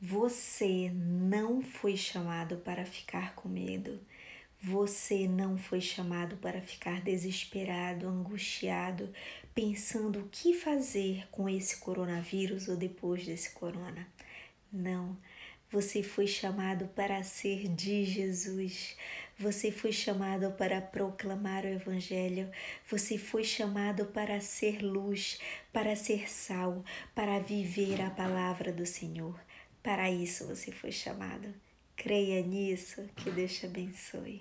Você não foi chamado para ficar com medo. Você não foi chamado para ficar desesperado, angustiado, pensando o que fazer com esse coronavírus ou depois desse corona. Não. Você foi chamado para ser de Jesus. Você foi chamado para proclamar o Evangelho. Você foi chamado para ser luz, para ser sal, para viver a palavra do Senhor. Para isso você foi chamado. Creia nisso, que Deus te abençoe.